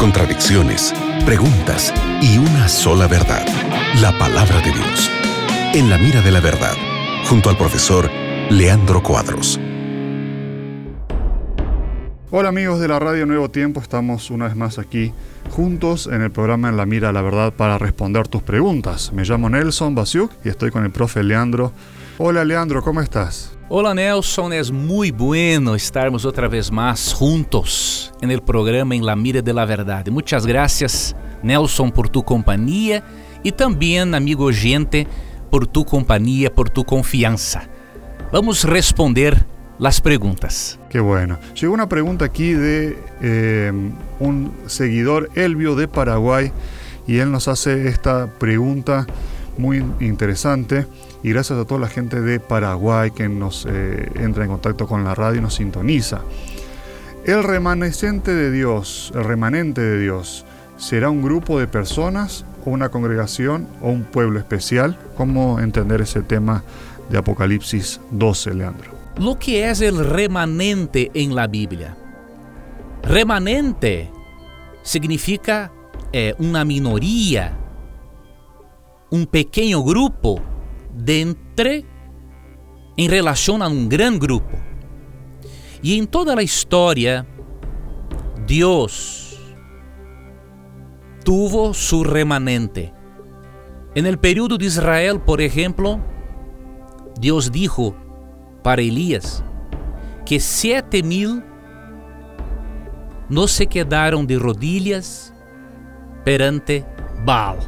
contradicciones, preguntas y una sola verdad, la palabra de Dios. En la mira de la verdad, junto al profesor Leandro Cuadros. Hola amigos de la Radio Nuevo Tiempo, estamos una vez más aquí juntos en el programa En la Mira de la Verdad para responder tus preguntas. Me llamo Nelson Basiuk y estoy con el profe Leandro. Hola Leandro, ¿cómo estás? Hola Nelson, es muy bueno estarmos otra vez más juntos el programa En la Mira de la Verdad. Muchas gracias Nelson por tu compañía y también amigo oyente por tu compañía, por tu confianza. Vamos responder las preguntas. Qué bueno. Llegó una pregunta aquí de eh, seguidor, Elvio de Paraguay, y él nos hace esta pregunta muy interesante. Y gracias a toda la gente de Paraguay que nos eh, entra en contacto con la radio y nos sintoniza. El remanescente de Dios, el remanente de Dios, ¿será un grupo de personas o una congregación o un pueblo especial? ¿Cómo entender ese tema de Apocalipsis 12, Leandro? Lo que es el remanente en la Biblia. Remanente significa eh, una minoría, un pequeño grupo de entre en relación a un gran grupo. Y en toda la historia, Dios tuvo su remanente. En el periodo de Israel, por ejemplo, Dios dijo para Elías que siete mil no se quedaram de rodillas perante Baal.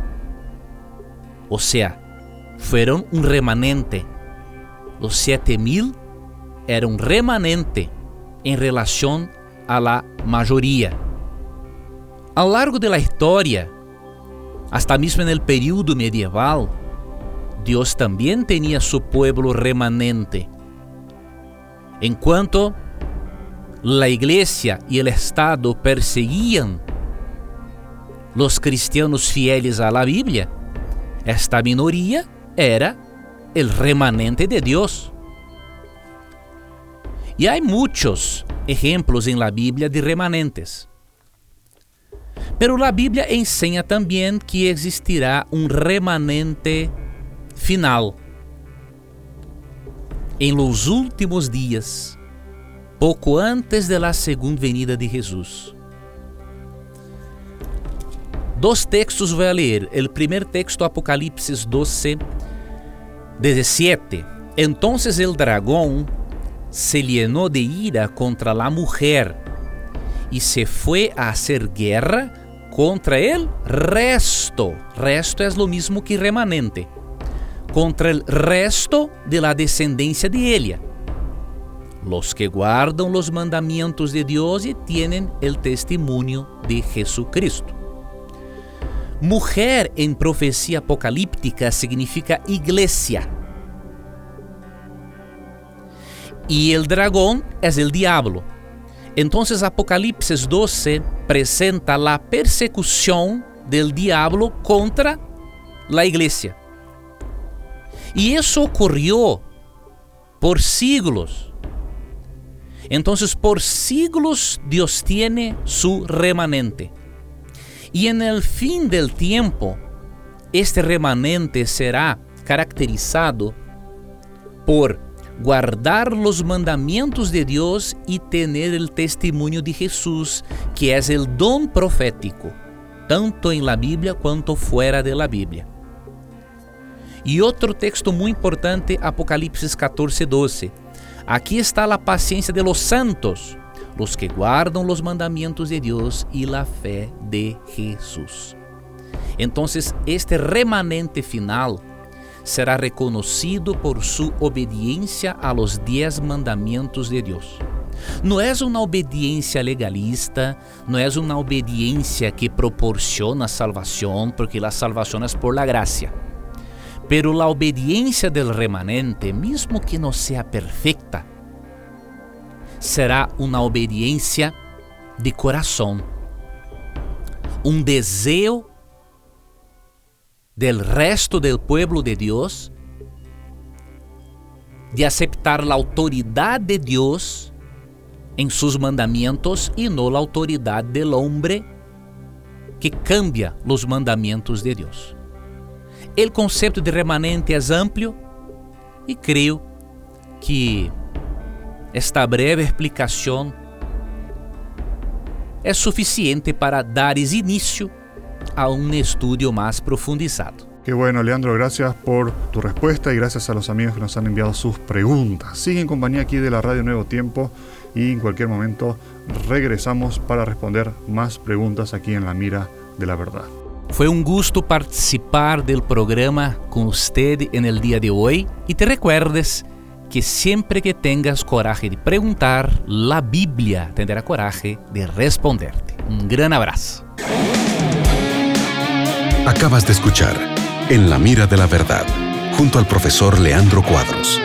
O sea, fueron un remanente. Los siete mil eram un remanente en relación a la mayoría. A lo largo de la historia, hasta mesmo en el período medieval, Dios también tenía su pueblo remanente. Enquanto la iglesia y el Estado perseguían los cristianos fieles a la Biblia, esta minoría era el remanente de Dios. E há muitos exemplos em la Bíblia de remanentes. Pero la Bíblia ensina também que existirá um remanente final em los últimos dias, pouco antes de la segunda venida de Jesus. Dos textos vou ler. O primeiro texto, Apocalipse 12, 17. Entonces el dragón se llenó de ira contra la mujer y se fue a hacer guerra contra el resto. Resto es lo mismo que remanente. Contra el resto de la descendencia de ella. Los que guardan los mandamientos de Dios y tienen el testimonio de Jesucristo. Mujer en profecía apocalíptica significa iglesia. Y el dragón es el diablo. Entonces Apocalipsis 12 presenta la persecución del diablo contra la iglesia. Y eso ocurrió por siglos. Entonces por siglos Dios tiene su remanente. Y en el fin del tiempo, este remanente será caracterizado por guardar los mandamientos de Dios y tener el testimonio de Jesús, que es el don profético, tanto en la Biblia cuanto fuera de la Biblia. Y otro texto muy importante, Apocalipsis 14, 12. Aquí está la paciencia de los santos, los que guardan los mandamientos de Dios y la fe de Jesús. Entonces, este remanente final será reconocido por su obediencia a los diez mandamientos de Dios. Não é uma obediência legalista, não é uma obediência que proporciona salvação, porque a salvação é por la gracia. Pero la obediência del remanente, mesmo que não seja perfecta, será uma obediência de coração, um desejo del resto del pueblo de Dios de aceptar la autoridad de Dios en sus mandamientos y no la autoridad del hombre que cambia los mandamientos de Dios. El concepto de remanente es amplio y creo que esta breve explicación é suficiente para dar inicio a un estudio más profundizado. Qué bueno, Leandro, gracias por tu respuesta y gracias a los amigos que nos han enviado sus preguntas. Sigue en compañía aquí de la Radio Nuevo Tiempo y en cualquier momento regresamos para responder más preguntas aquí en la mira de la verdad. Fue un gusto participar del programa con usted en el día de hoy y te recuerdes que siempre que tengas coraje de preguntar, la Biblia tendrá coraje de responderte. Un gran abrazo. Acabas de escuchar En la mira de la verdad, junto al profesor Leandro Cuadros.